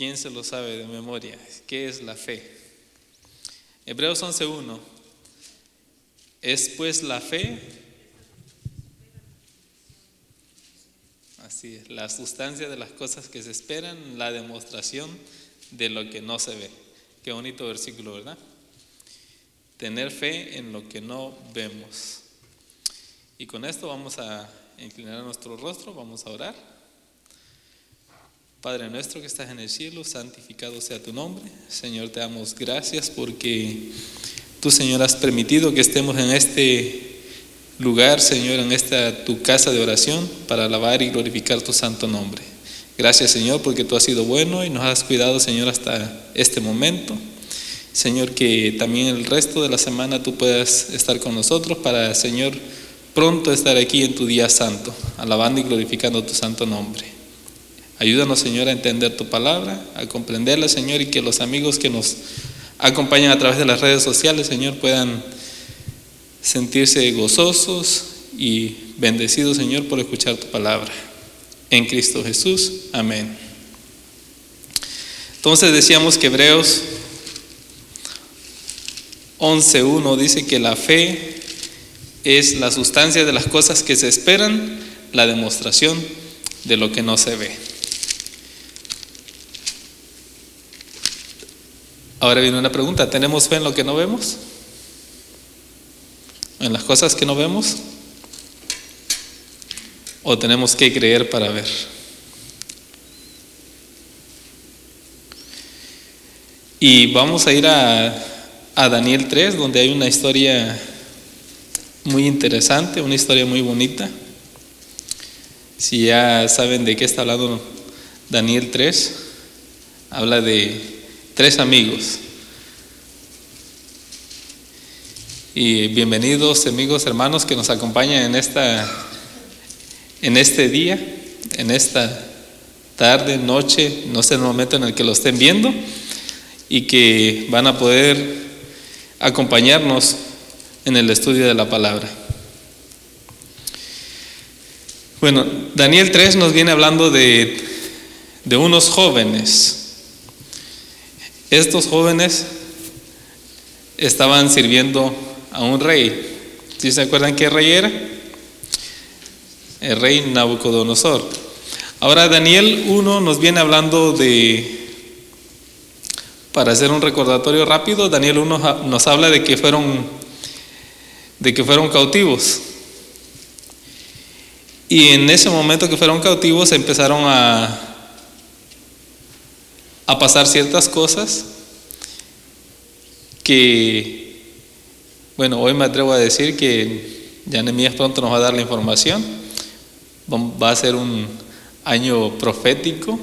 ¿Quién se lo sabe de memoria? ¿Qué es la fe? Hebreos 11.1. Es pues la fe, así es, la sustancia de las cosas que se esperan, la demostración de lo que no se ve. Qué bonito versículo, ¿verdad? Tener fe en lo que no vemos. Y con esto vamos a inclinar nuestro rostro, vamos a orar. Padre nuestro que estás en el cielo, santificado sea tu nombre. Señor, te damos gracias porque tú, Señor, has permitido que estemos en este lugar, Señor, en esta tu casa de oración para alabar y glorificar tu santo nombre. Gracias, Señor, porque tú has sido bueno y nos has cuidado, Señor, hasta este momento. Señor, que también el resto de la semana tú puedas estar con nosotros para, Señor, pronto estar aquí en tu día santo, alabando y glorificando tu santo nombre. Ayúdanos, Señor, a entender tu palabra, a comprenderla, Señor, y que los amigos que nos acompañan a través de las redes sociales, Señor, puedan sentirse gozosos y bendecidos, Señor, por escuchar tu palabra. En Cristo Jesús. Amén. Entonces decíamos que Hebreos 11.1 dice que la fe es la sustancia de las cosas que se esperan, la demostración de lo que no se ve. Ahora viene una pregunta, ¿tenemos fe en lo que no vemos? ¿En las cosas que no vemos? ¿O tenemos que creer para ver? Y vamos a ir a, a Daniel 3, donde hay una historia muy interesante, una historia muy bonita. Si ya saben de qué está hablando Daniel 3, habla de tres amigos. Y bienvenidos amigos, hermanos que nos acompañan en esta en este día, en esta tarde, noche, no sé el momento en el que lo estén viendo y que van a poder acompañarnos en el estudio de la palabra. Bueno, Daniel 3 nos viene hablando de, de unos jóvenes estos jóvenes estaban sirviendo a un rey. ¿Sí se acuerdan qué rey era? El rey Nabucodonosor. Ahora Daniel 1 nos viene hablando de, para hacer un recordatorio rápido, Daniel 1 nos habla de que fueron, de que fueron cautivos. Y en ese momento que fueron cautivos empezaron a, a pasar ciertas cosas que, bueno, hoy me atrevo a decir que Yanemías pronto nos va a dar la información. Va a ser un año profético,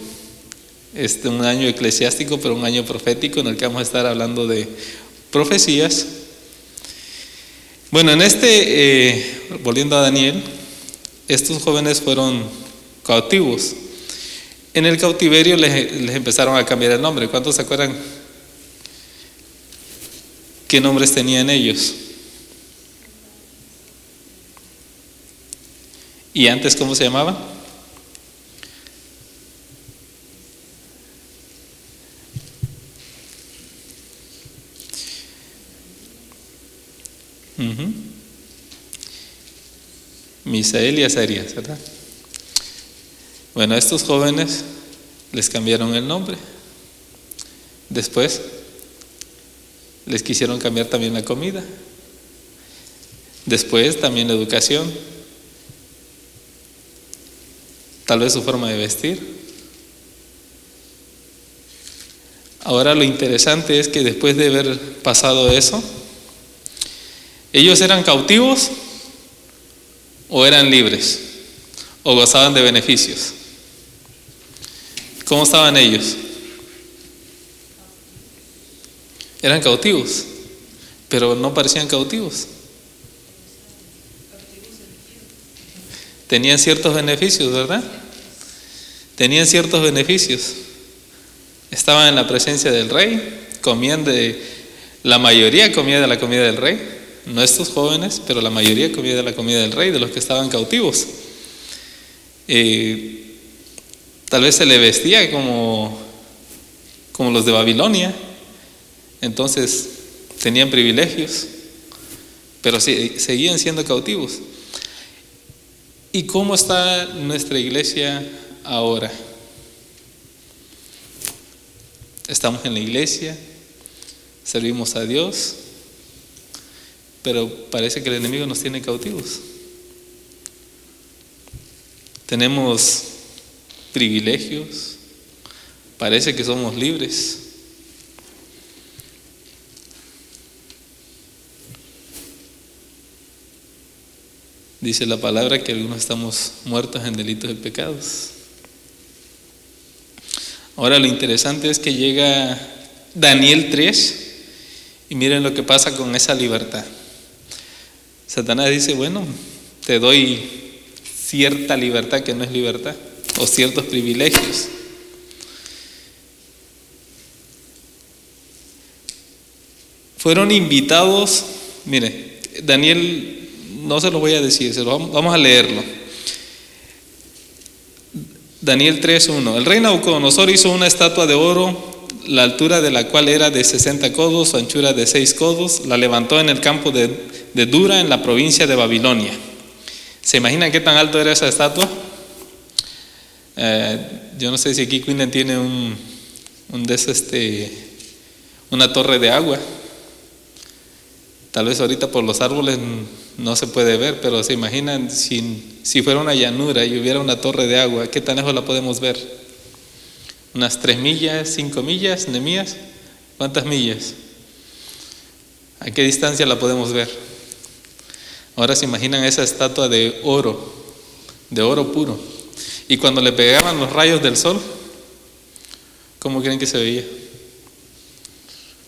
este, un año eclesiástico, pero un año profético en el que vamos a estar hablando de profecías. Bueno, en este, eh, volviendo a Daniel, estos jóvenes fueron cautivos. En el cautiverio les, empezaron a cambiar el nombre. ¿Cuántos se acuerdan qué nombres tenían ellos? ¿Y antes cómo se llamaban? Misael y Azarías, ¿verdad? Bueno, a estos jóvenes les cambiaron el nombre. Después les quisieron cambiar también la comida. Después también la educación. Tal vez su forma de vestir. Ahora lo interesante es que después de haber pasado eso, ellos eran cautivos o eran libres o gozaban de beneficios. ¿Cómo estaban ellos? Eran cautivos, pero no parecían cautivos. Tenían ciertos beneficios, ¿verdad? Tenían ciertos beneficios. Estaban en la presencia del rey, comían de, la mayoría comía de la comida del rey, no estos jóvenes, pero la mayoría comía de la comida del rey, de los que estaban cautivos. Eh, Tal vez se le vestía como como los de Babilonia. Entonces tenían privilegios, pero seguían siendo cautivos. ¿Y cómo está nuestra iglesia ahora? Estamos en la iglesia, servimos a Dios, pero parece que el enemigo nos tiene cautivos. Tenemos privilegios, parece que somos libres. Dice la palabra que algunos estamos muertos en delitos y pecados. Ahora lo interesante es que llega Daniel 3 y miren lo que pasa con esa libertad. Satanás dice, bueno, te doy cierta libertad que no es libertad, o ciertos privilegios. Fueron invitados, mire, Daniel, no se lo voy a decir, se lo vamos a leerlo. Daniel 3.1. El rey Nabucodonosor hizo una estatua de oro, la altura de la cual era de 60 codos, su anchura de 6 codos, la levantó en el campo de, Dura, en la provincia de Babilonia. ¿Se imaginan qué tan alto era esa estatua? Eh, yo no sé si aquí tiene un, un este, una torre de agua. Tal vez ahorita por los árboles no se puede ver, pero se imaginan si, si fuera una llanura y hubiera una torre de agua, ¿qué tan lejos la podemos ver? ¿Unas tres millas, cinco millas, Nemías? ¿Cuántas millas? ¿A qué distancia la podemos ver? Ahora se imaginan esa estatua de oro, de oro puro. Y cuando le pegaban los rayos del sol, ¿cómo creen que se veía?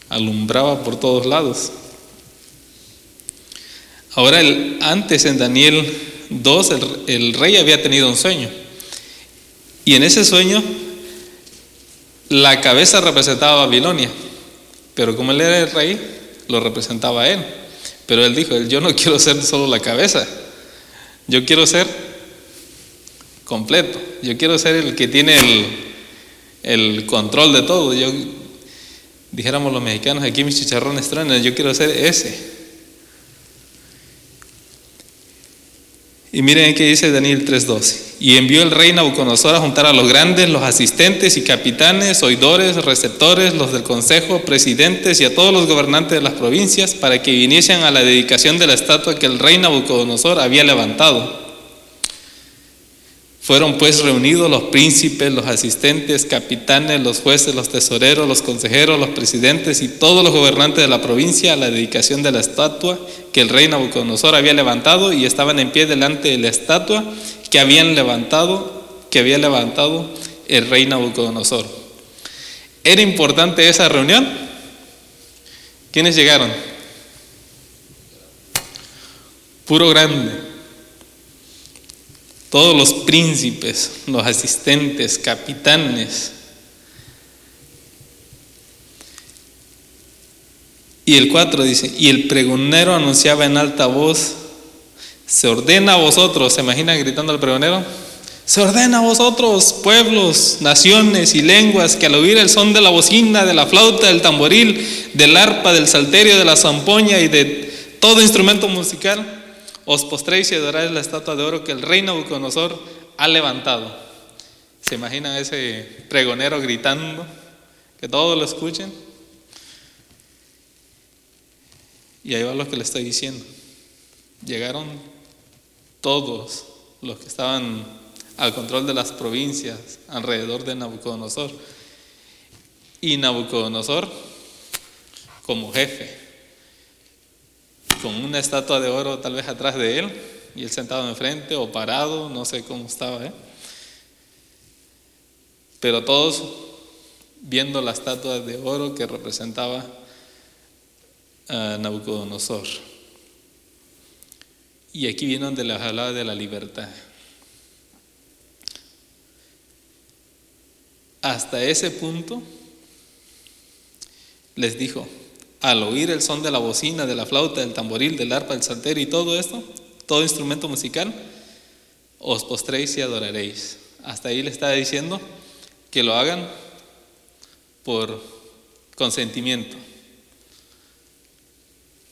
Alumbraba por todos lados. Ahora, el, antes en Daniel 2, el, rey había tenido un sueño. Y en ese sueño, la cabeza representaba Babilonia. Pero como él era el rey, lo representaba él. Pero él dijo, yo no quiero ser solo la cabeza. Yo quiero ser completo. Yo quiero ser el que tiene el, el control de todo. Yo, dijéramos los mexicanos, aquí mis chicharrones truenan, yo quiero ser ese. Y miren qué dice Daniel 3:12. Y envió el rey Nabucodonosor a juntar a los grandes, los asistentes y capitanes, oidores, receptores, los del consejo, presidentes y a todos los gobernantes de las provincias para que viniesen a la dedicación de la estatua que el rey Nabucodonosor había levantado. Fueron pues reunidos los príncipes, los asistentes, capitanes, los jueces, los tesoreros, los consejeros, los presidentes y todos los gobernantes de la provincia a la dedicación de la estatua que el rey Nabucodonosor había levantado y estaban en pie delante de la estatua que habían levantado, que había levantado el rey Nabucodonosor. ¿Era importante esa reunión? ¿Quiénes llegaron? Puro grande todos los príncipes, los asistentes, capitanes. Y el 4 dice, y el pregonero anunciaba en alta voz, se ordena a vosotros, ¿se imagina gritando al pregonero? Se ordena a vosotros, pueblos, naciones y lenguas, que al oír el son de la bocina, de la flauta, del tamboril, del arpa, del salterio, de la zampoña y de todo instrumento musical, os postréis y adoráis la estatua de oro que el rey Nabucodonosor ha levantado. ¿Se imaginan ese pregonero gritando? Que todos lo escuchen. Y ahí va lo que le estoy diciendo. Llegaron todos los que estaban al control de las provincias alrededor de Nabucodonosor. Y Nabucodonosor como jefe con una estatua de oro tal vez atrás de él y él sentado enfrente o parado, no sé cómo estaba. ¿eh? Pero todos viendo la estatua de oro que representaba a Nabucodonosor. Y aquí viene donde les hablaba de la libertad. Hasta ese punto les dijo, al oír el son de la bocina, de la flauta, del tamboril, del arpa, del salterio y todo esto, todo instrumento musical, os postréis y adoraréis. Hasta ahí le está diciendo que lo hagan por consentimiento.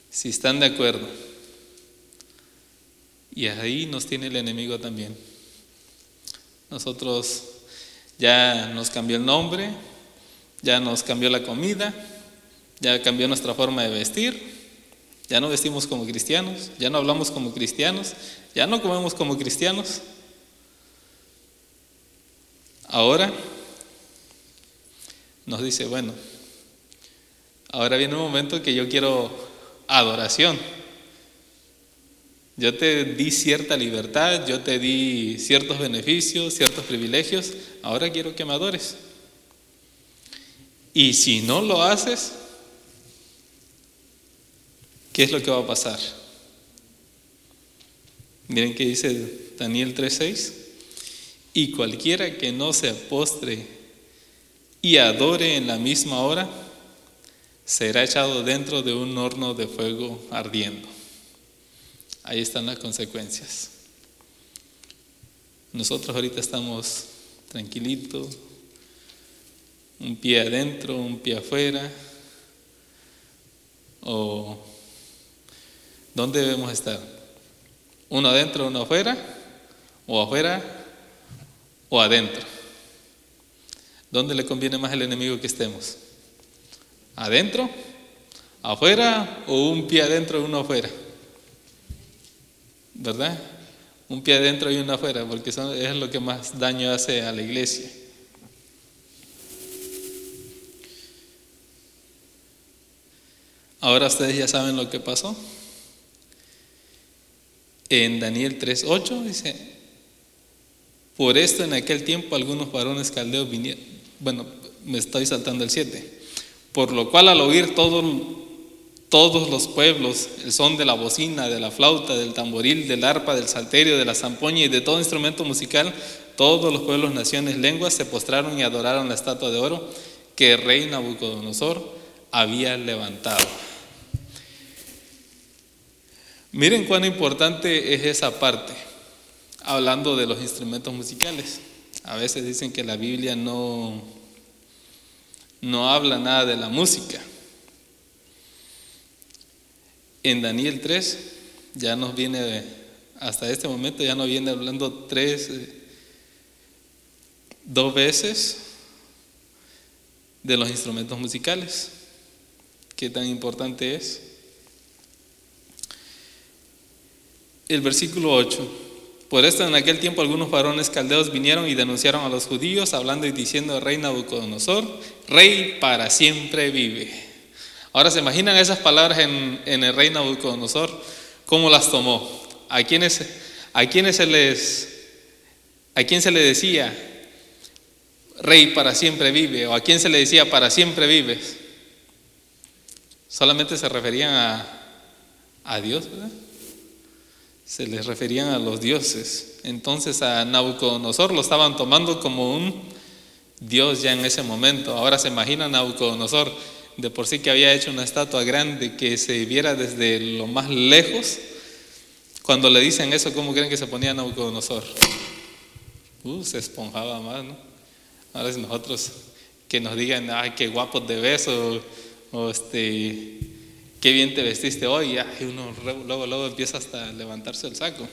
Si están de acuerdo. Y ahí nos tiene el enemigo también. Nosotros ya nos cambió el nombre, ya nos cambió la comida, ya cambió nuestra forma de vestir, ya no vestimos como cristianos, ya no hablamos como cristianos, ya no comemos como cristianos. Ahora nos dice, bueno, ahora viene un momento que yo quiero adoración. Yo te di cierta libertad, yo te di ciertos beneficios, ciertos privilegios, ahora quiero que me adores. Y si no lo haces, ¿qué es lo que va a pasar? Miren que dice Daniel 3:6, y cualquiera que no se postre y adore en la misma hora, será echado dentro de un horno de fuego ardiendo. Ahí están las consecuencias. Nosotros ahorita estamos tranquilitos, un pie adentro, un pie afuera, o ¿dónde debemos estar? ¿Uno adentro, uno afuera? ¿O afuera o adentro? ¿Dónde le conviene más al enemigo que estemos? ¿Adentro? ¿Afuera? ¿O un pie adentro y uno afuera? ¿Verdad? Un pie adentro y uno afuera, porque eso es lo que más daño hace a la iglesia. Ahora ustedes ya saben lo que pasó. En Daniel 3.8 dice, por esto en aquel tiempo algunos varones caldeos vinieron, bueno, me estoy saltando el 7, por lo cual al oír todo, todos los pueblos el son de la bocina, de la flauta, del tamboril, del arpa, del salterio, de la zampoña y de todo instrumento musical, todos los pueblos, naciones, lenguas se postraron y adoraron la estatua de oro que el rey Nabucodonosor había levantado. Miren cuán importante es esa parte, hablando de los instrumentos musicales. A veces dicen que la Biblia no, no habla nada de la música. En Daniel 3 ya nos viene, hasta este momento ya nos viene hablando tres, dos veces de los instrumentos musicales. ¿Qué tan importante es? El versículo 8. Por esto en aquel tiempo algunos varones caldeos vinieron y denunciaron a los judíos, hablando y diciendo, rey Nabucodonosor, rey para siempre vive. Ahora se imaginan esas palabras en, el rey Nabucodonosor, cómo las tomó. ¿A quiénes, a quiénes se les, a quién se le decía, rey para siempre vive? ¿O a quién se le decía, para siempre vives? Solamente se referían a, a Dios, ¿verdad? Se les referían a los dioses. Entonces a Nabucodonosor lo estaban tomando como un dios ya en ese momento. Ahora se imagina Nabucodonosor de por sí que había hecho una estatua grande que se viera desde lo más lejos. Cuando le dicen eso, ¿cómo creen que se ponía Nabucodonosor? Uh, se esponjaba más, ¿no? Ahora si nosotros que nos digan, ay, qué guapos de beso, o este, qué bien te vestiste hoy, y uno luego, luego empieza hasta levantarse el saco.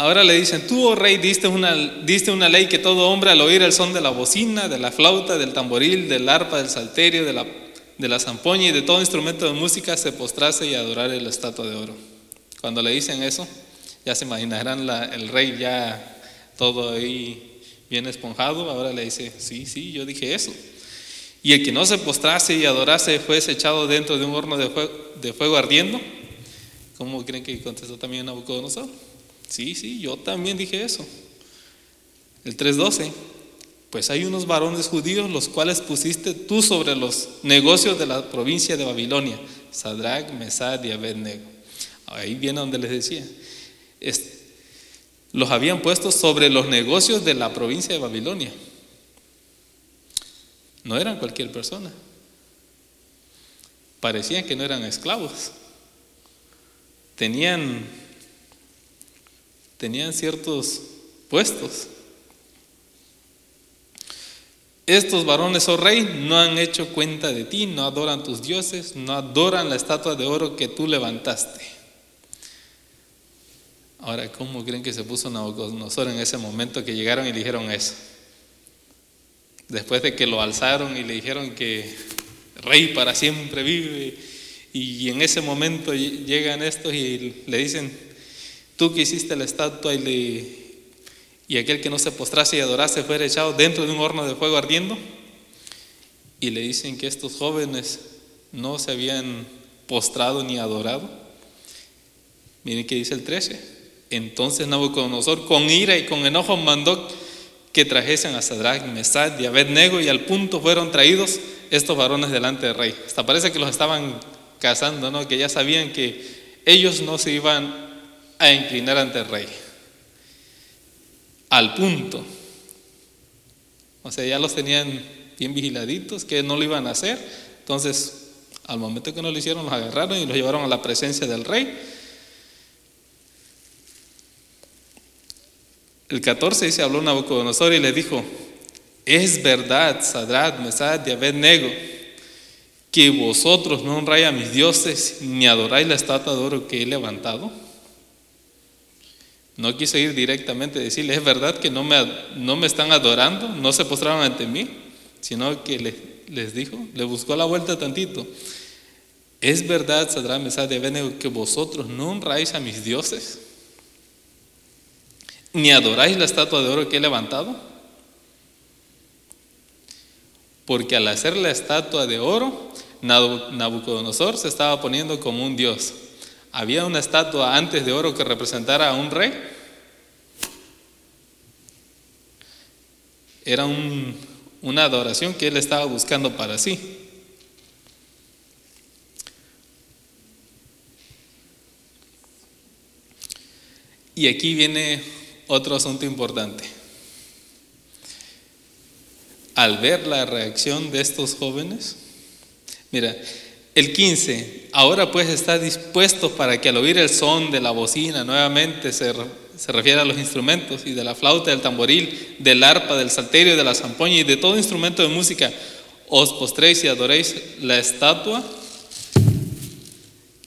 Ahora le dicen, tú, oh rey, diste una, ley que todo hombre al oír el son de la bocina, de la flauta, del tamboril, del arpa, del salterio, de la, de zampoña y de todo instrumento de música se postrase y adorare la estatua de oro. Cuando le dicen eso, ya se imaginarán el rey ya todo ahí bien esponjado, ahora le dice, sí, sí, yo dije eso. Y el que no se postrase y adorase fue echado dentro de un horno de fuego, de fuego ardiendo. ¿Cómo creen que contestó también Nabucodonosor? Sí, sí, yo también dije eso. El 3.12. Pues hay unos varones judíos los cuales pusiste tú sobre los negocios de la provincia de Babilonia, Sadrach, Mesad y Abednego. Ahí viene donde les decía. los habían puesto sobre los negocios de la provincia de Babilonia. No eran cualquier persona. Parecían que no eran esclavos. Tenían, tenían ciertos puestos. estos varones, oh rey, no han hecho cuenta de ti, no adoran tus dioses, no adoran la estatua de oro que tú levantaste. Ahora, ¿cómo creen que se puso Nabucodonosor en ese momento que llegaron y dijeron eso? Después de que lo alzaron y le dijeron que rey para siempre vive, y en ese momento llegan estos y le dicen, tú que hiciste la estatua y y aquel que no se postrase y adorase fuera echado dentro de un horno de fuego ardiendo. Y le dicen que estos jóvenes no se habían postrado ni adorado. Miren que dice el 13. Entonces Nabucodonosor con ira y con enojo mandó que trajesen a Sadrach, Mesad y Abednego y al punto fueron traídos estos varones delante del rey. Hasta parece que los estaban cazando, ¿no? que ya sabían que ellos no se iban a inclinar ante el rey al punto. O sea, ya los tenían bien vigiladitos, que no lo iban a hacer. Entonces, al momento que no lo hicieron, los agarraron y los llevaron a la presencia del rey. El 14 dice, habló Nabucodonosor y le dijo, es verdad, Sadrat, Mesad y Abednego, que vosotros no honráis a mis dioses ni adoráis la estatua de oro que he levantado. No quiso ir directamente a decirle, es verdad que no me, no me están adorando, no se postraron ante mí, sino que les dijo, le buscó la vuelta tantito. Es verdad, Sadra Mesad de Abednego, que vosotros no honráis a mis dioses, ni adoráis la estatua de oro que he levantado. Porque al hacer la estatua de oro, Nabucodonosor se estaba poniendo como un dios. Había una estatua antes de oro que representara a un rey. Era una adoración que él estaba buscando para sí. Y aquí viene otro asunto importante. Al ver la reacción de estos jóvenes, mira, el 15, ahora pues está dispuesto para que al oír el son de la bocina, nuevamente se, se refiere a los instrumentos, y de la flauta, del tamboril, del arpa, del salterio, de la zampoña y de todo instrumento de música, os postréis y adoréis la estatua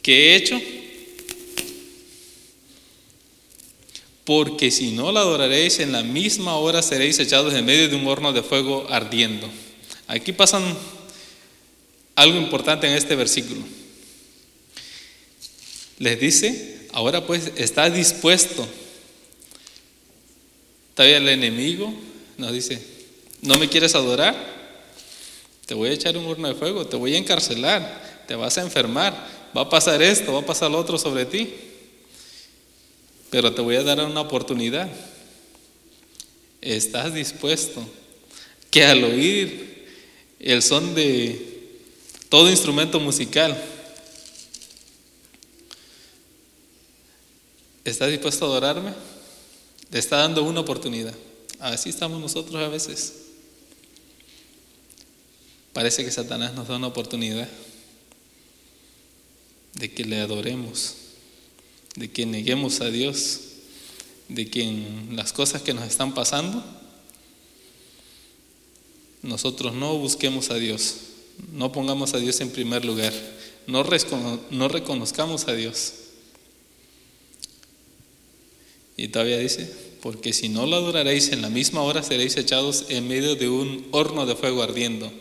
que he hecho, porque si no la adoraréis, en la misma hora seréis echados en medio de un horno de fuego ardiendo. Aquí pasan algo importante en este versículo. Les dice, ahora pues está dispuesto. Todavía el enemigo nos dice, ¿no me quieres adorar? Te voy a echar un horno de fuego, te voy a encarcelar, te vas a enfermar, va a pasar esto, va a pasar lo otro sobre ti. Pero te voy a dar una oportunidad. ¿Estás dispuesto que al oír el son de todo instrumento musical. ¿Está dispuesto a adorarme? Le está dando una oportunidad. Así estamos nosotros a veces. Parece que Satanás nos da una oportunidad de que le adoremos, de que neguemos a Dios, de que en las cosas que nos están pasando, nosotros no busquemos a Dios, no pongamos a Dios en primer lugar, no, no reconozcamos a Dios. Y todavía dice, porque si no lo adoraréis en la misma hora seréis echados en medio de un horno de fuego ardiendo.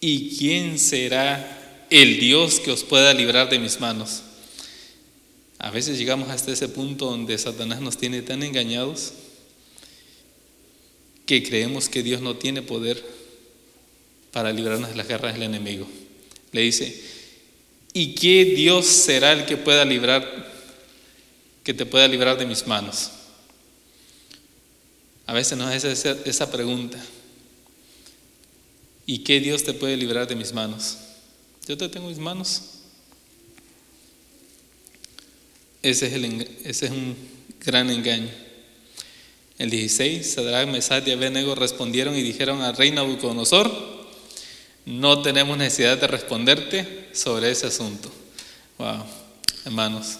¿Y quién será el Dios que os pueda librar de mis manos? A veces llegamos hasta ese punto donde Satanás nos tiene tan engañados que creemos que Dios no tiene poder para librarnos de las guerras del enemigo. Le dice, ¿y qué Dios será el que pueda librar, que te pueda librar de mis manos? A veces nos hace esa, esa pregunta. ¿Y qué Dios te puede librar de mis manos? Yo te tengo mis manos. Ese es, el, ese es un gran engaño. El 16, Sadrach, Mesad y Abednego respondieron y dijeron al rey Nabucodonosor, no tenemos necesidad de responderte sobre ese asunto. Wow, hermanos.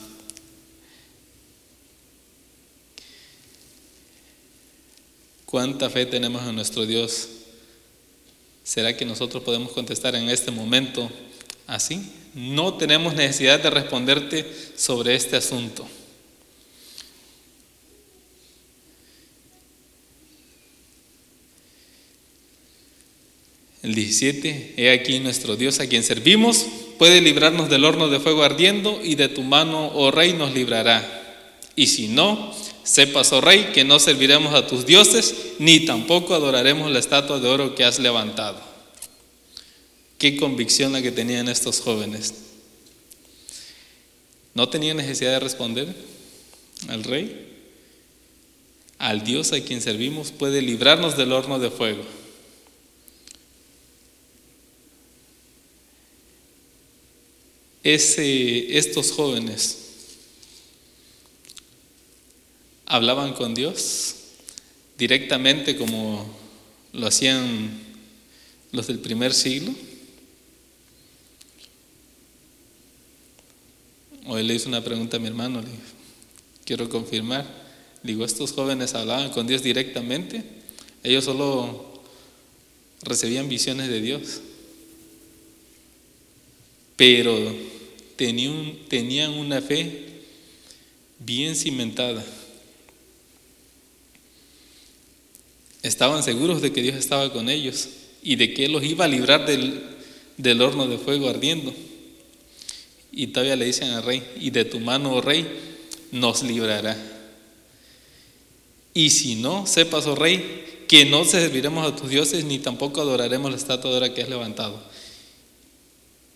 ¿Cuánta fe tenemos en nuestro Dios ¿Será que nosotros podemos contestar en este momento así? No tenemos necesidad de responderte sobre este asunto. El 17, he aquí nuestro Dios a quien servimos, puede librarnos del horno de fuego ardiendo y de tu mano, oh rey, nos librará. Y si no, sepas, oh rey, que no serviremos a tus dioses, ni tampoco adoraremos la estatua de oro que has levantado. Qué convicción la que tenían estos jóvenes. No tenían necesidad de responder al rey. Al Dios a quien servimos puede librarnos del horno de fuego. Ese, estos jóvenes hablaban con Dios directamente como lo hacían los del primer siglo. Hoy le hice una pregunta a mi hermano, le quiero confirmar. digo, estos jóvenes hablaban con Dios directamente, ellos solo recibían visiones de Dios, pero tenían, tenían una fe bien cimentada. Estaban seguros de que Dios estaba con ellos y de que Él los iba a librar del, horno de fuego ardiendo. Y todavía le dicen al rey, y de tu mano, oh rey, nos librará. Y si no, sepas, oh rey, que no serviremos a tus dioses ni tampoco adoraremos la estatua de que has levantado.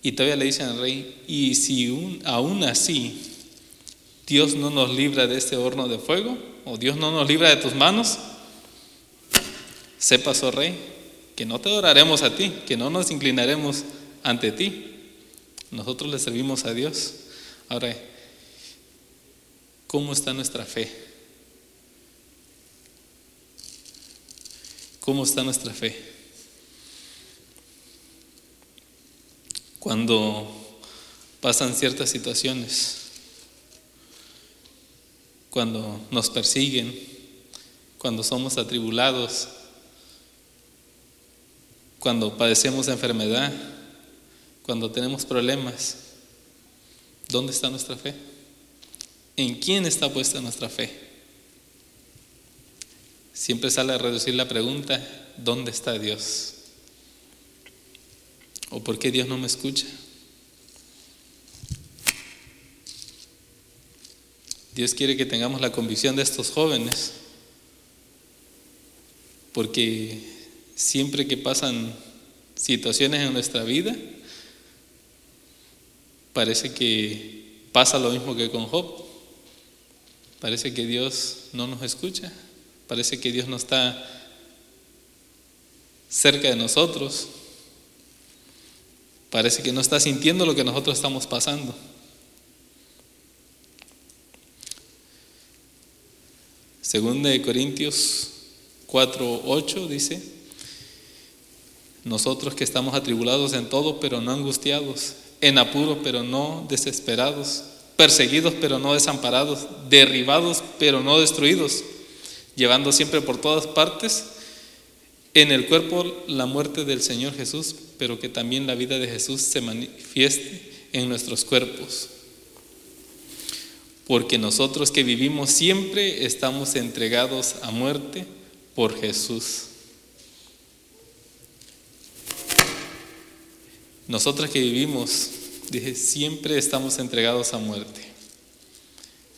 Y todavía le dicen al rey, y si aún así Dios no nos libra de este horno de fuego, o Dios no nos libra de tus manos, Sepas, oh rey, que no te adoraremos a ti, que no nos inclinaremos ante ti. Nosotros le servimos a Dios. Ahora, ¿cómo está nuestra fe? ¿Cómo está nuestra fe? Cuando pasan ciertas situaciones, cuando nos persiguen, cuando somos atribulados, cuando padecemos enfermedad, cuando tenemos problemas, ¿dónde está nuestra fe? ¿En quién está puesta nuestra fe? Siempre sale a reducir la pregunta, ¿dónde está Dios? ¿O por qué Dios no me escucha? Dios quiere que tengamos la convicción de estos jóvenes, porque siempre que pasan situaciones en nuestra vida, parece que pasa lo mismo que con Job. Parece que Dios no nos escucha, parece que Dios no está cerca de nosotros, parece que no está sintiendo lo que nosotros estamos pasando. Según de Corintios 4, 8 dice, nosotros que estamos atribulados en todo, pero no angustiados, en apuro, pero no desesperados, perseguidos, pero no desamparados, derribados, pero no destruidos, llevando siempre por todas partes en el cuerpo la muerte del Señor Jesús, pero que también la vida de Jesús se manifieste en nuestros cuerpos. Porque nosotros que vivimos siempre estamos entregados a muerte por Jesús Nosotros que vivimos, dije, siempre estamos entregados a muerte.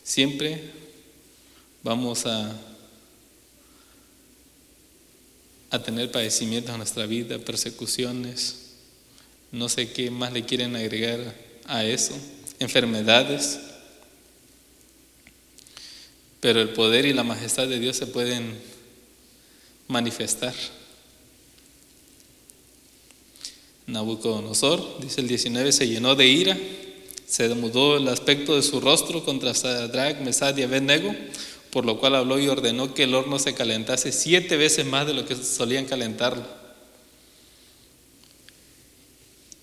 Siempre vamos a, a tener padecimientos en nuestra vida, persecuciones, no sé qué más le quieren agregar a eso, enfermedades. Pero el poder y la majestad de Dios se pueden manifestar. Nabucodonosor, dice el 19, se llenó de ira, se mudó el aspecto de su rostro contra Sadrach, Mesad y Abednego, por lo cual habló y ordenó que el horno se calentase siete veces más de lo que solían calentarlo.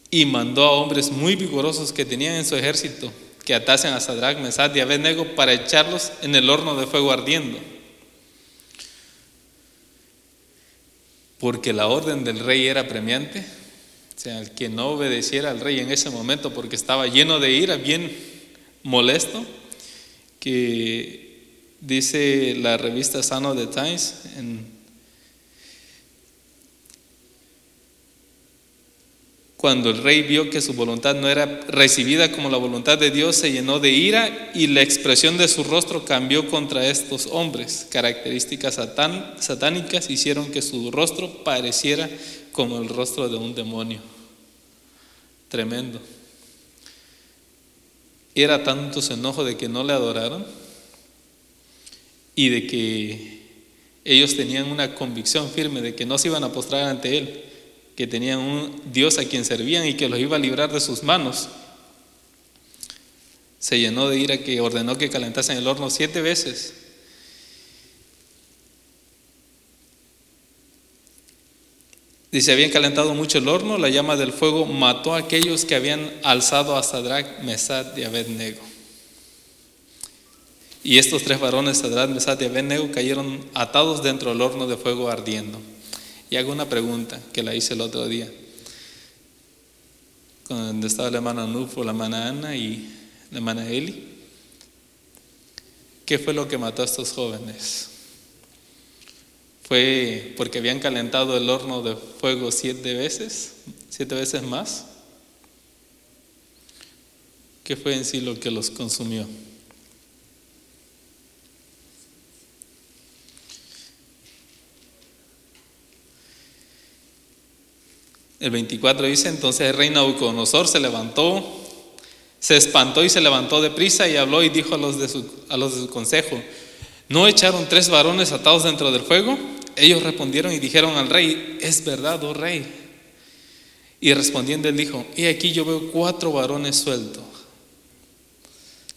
Y mandó a hombres muy vigorosos que tenían en su ejército que atasen a Sadrach, Mesad y Abednego para echarlos en el horno de fuego ardiendo. porque la orden del rey era premiante. O sea, el que no obedeciera al rey en ese momento porque estaba lleno de ira, bien molesto, que dice la revista Sano de Times Cuando el rey vio que su voluntad no era recibida como la voluntad de Dios, se llenó de ira y la expresión de su rostro cambió contra estos hombres. Características satánicas hicieron que su rostro pareciera como el rostro de un demonio. Tremendo. Era tanto su enojo de que no le adoraron y de que ellos tenían una convicción firme de que no se iban a postrar ante él que tenían un Dios a quien servían y que los iba a librar de sus manos. Se llenó de ira que ordenó que calentasen el horno siete veces. Dice, habían calentado mucho el horno, la llama del fuego mató a aquellos que habían alzado a Sadrach, Mesad y Abednego. Y estos tres varones, Sadrach, Mesad y Abednego, cayeron atados dentro del horno de fuego ardiendo. Y hago una pregunta que la hice el otro día, cuando estaba la hermana Nufo, la hermana Ana y la hermana Eli. ¿Qué fue lo que mató a estos jóvenes? ¿Fue porque habían calentado el horno de fuego siete veces? ¿Siete veces más? ¿Qué fue en sí lo que los consumió? El 24 dice, entonces el rey Nabucodonosor se levantó, se espantó y se levantó de prisa y habló y dijo a los de su, a los de su consejo, ¿no echaron tres varones atados dentro del fuego? Ellos respondieron y dijeron al rey, es verdad, oh rey. Y respondiendo él dijo, y aquí yo veo cuatro varones sueltos,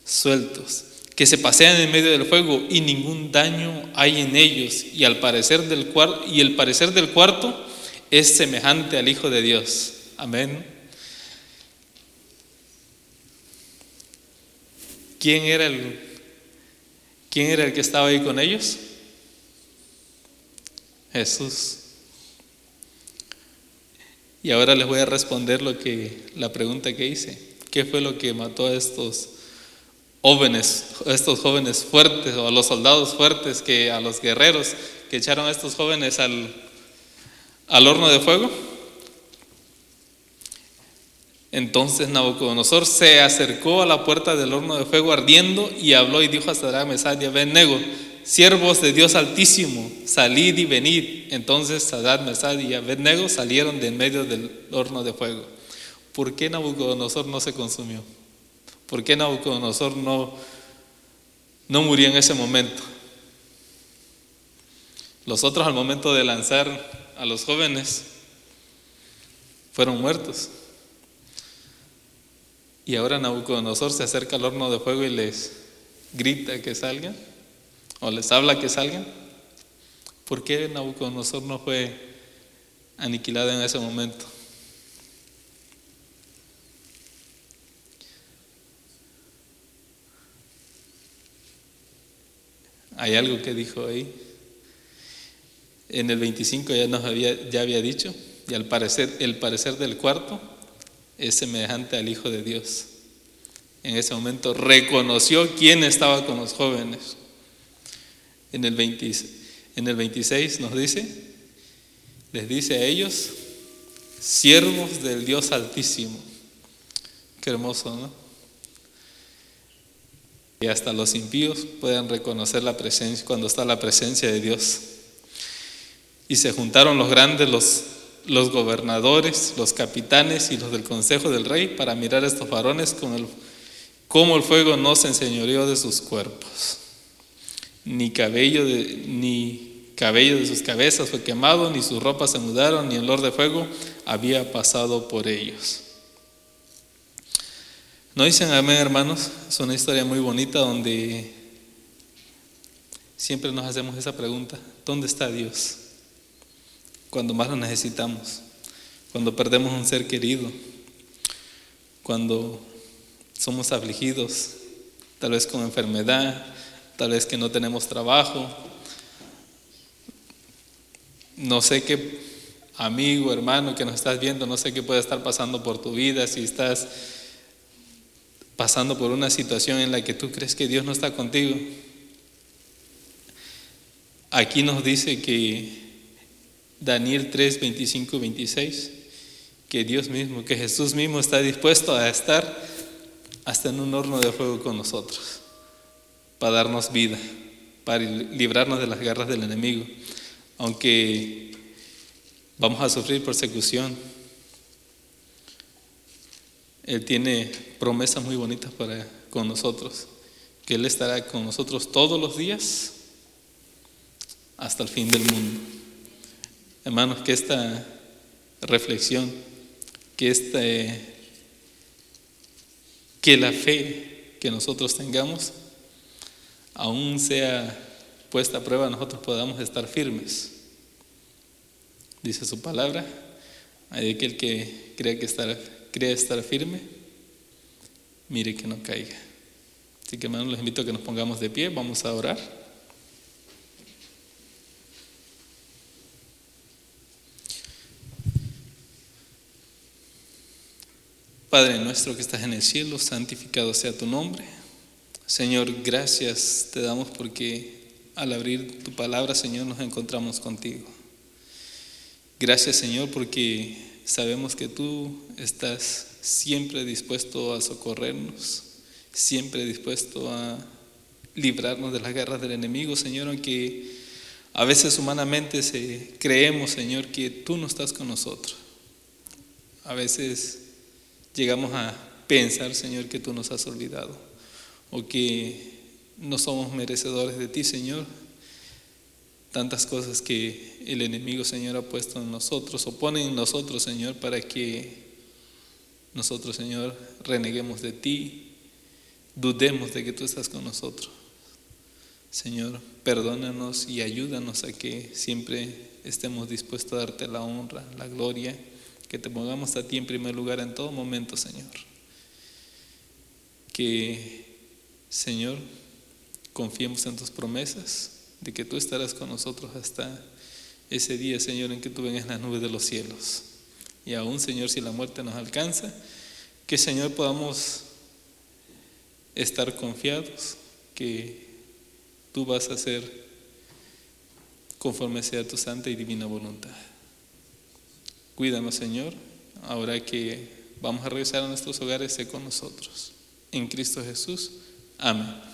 sueltos, que se pasean en medio del fuego y ningún daño hay en ellos. Y al parecer del y el parecer del cuarto es semejante al Hijo de Dios. Amén. ¿Quién era el, quién era el que estaba ahí con ellos? Jesús. Y ahora les voy a responder lo que la pregunta que hice. ¿Qué fue lo que mató a estos jóvenes, estos jóvenes fuertes o a los soldados fuertes que a los guerreros que echaron a estos jóvenes al al horno de fuego. Entonces Nabucodonosor se acercó a la puerta del horno de fuego ardiendo y habló y dijo a Sadrach, Mesad y Abednego, siervos de Dios Altísimo, salid y venid. Entonces Sadrach, Mesad y Abednego salieron de en medio del horno de fuego. ¿Por qué Nabucodonosor no se consumió? ¿Por qué Nabucodonosor no, no murió en ese momento? Los otros al momento de lanzar a los jóvenes fueron muertos. Y ahora Nabucodonosor se acerca al horno de fuego y les grita que salgan, o les habla que salgan. ¿Por qué Nabucodonosor no fue aniquilado en ese momento? ¿Hay algo que dijo ahí? En el 25 ya nos había, ya había dicho, y al parecer, el parecer del cuarto es semejante al Hijo de Dios. En ese momento reconoció quién estaba con los jóvenes. En el, en el 26 nos dice, les dice a ellos, siervos del Dios Altísimo. Qué hermoso, ¿no? Y hasta los impíos puedan reconocer la presencia cuando está la presencia de Dios. Y se juntaron los grandes, los, los gobernadores, los capitanes y los del consejo del rey para mirar a estos varones con el, cómo el fuego no se enseñoreó de sus cuerpos, ni cabello de, ni cabello de sus cabezas fue quemado, ni sus ropas se mudaron, ni el olor de fuego había pasado por ellos. ¿No dicen amén, hermanos? Es una historia muy bonita donde siempre nos hacemos esa pregunta, ¿dónde está Dios? cuando más lo necesitamos, cuando perdemos un ser querido, cuando somos afligidos, tal vez con enfermedad, tal vez que no tenemos trabajo, no sé qué, amigo, hermano que nos estás viendo, no sé qué puede estar pasando por tu vida, si estás pasando por una situación en la que tú crees que Dios no está contigo. Aquí nos dice que Daniel 3, 25 y 26, que Dios mismo, que Jesús mismo está dispuesto a estar hasta en un horno de fuego con nosotros, para darnos vida, para librarnos de las garras del enemigo. Aunque vamos a sufrir persecución, Él tiene promesas muy bonitas para con nosotros, que Él estará con nosotros todos los días hasta el fin del mundo. Hermanos, que esta reflexión, que, este, que la fe que nosotros tengamos, aún sea puesta a prueba, nosotros podamos estar firmes. Dice su palabra, hay aquel que cree que estar, estar firme, mire que no caiga. Así que hermanos, les invito a que nos pongamos de pie, vamos a orar. Padre nuestro que estás en el cielo, santificado sea tu nombre. Señor, gracias te damos porque al abrir tu palabra, Señor, nos encontramos contigo. Gracias, Señor, porque sabemos que tú estás siempre dispuesto a socorrernos, siempre dispuesto a librarnos de las guerras del enemigo, Señor, aunque a veces humanamente se, creemos, Señor, que tú no estás con nosotros. A veces llegamos a pensar, Señor, que tú nos has olvidado o que no somos merecedores de ti, Señor. Tantas cosas que el enemigo, Señor, ha puesto en nosotros o pone en nosotros, Señor, para que nosotros, Señor, reneguemos de ti, dudemos de que tú estás con nosotros. Señor, perdónanos y ayúdanos a que siempre estemos dispuestos a darte la honra, la gloria que te pongamos a ti en primer lugar en todo momento, Señor. Que, Señor, confiemos en tus promesas de que tú estarás con nosotros hasta ese día, Señor, en que tú vengas en las nubes de los cielos. Y aún, Señor, si la muerte nos alcanza, que, Señor, podamos estar confiados que tú vas a hacer conforme sea tu santa y divina voluntad. Cuídanos, Señor, ahora que vamos a regresar a nuestros hogares, sé con nosotros. En Cristo Jesús. Amén.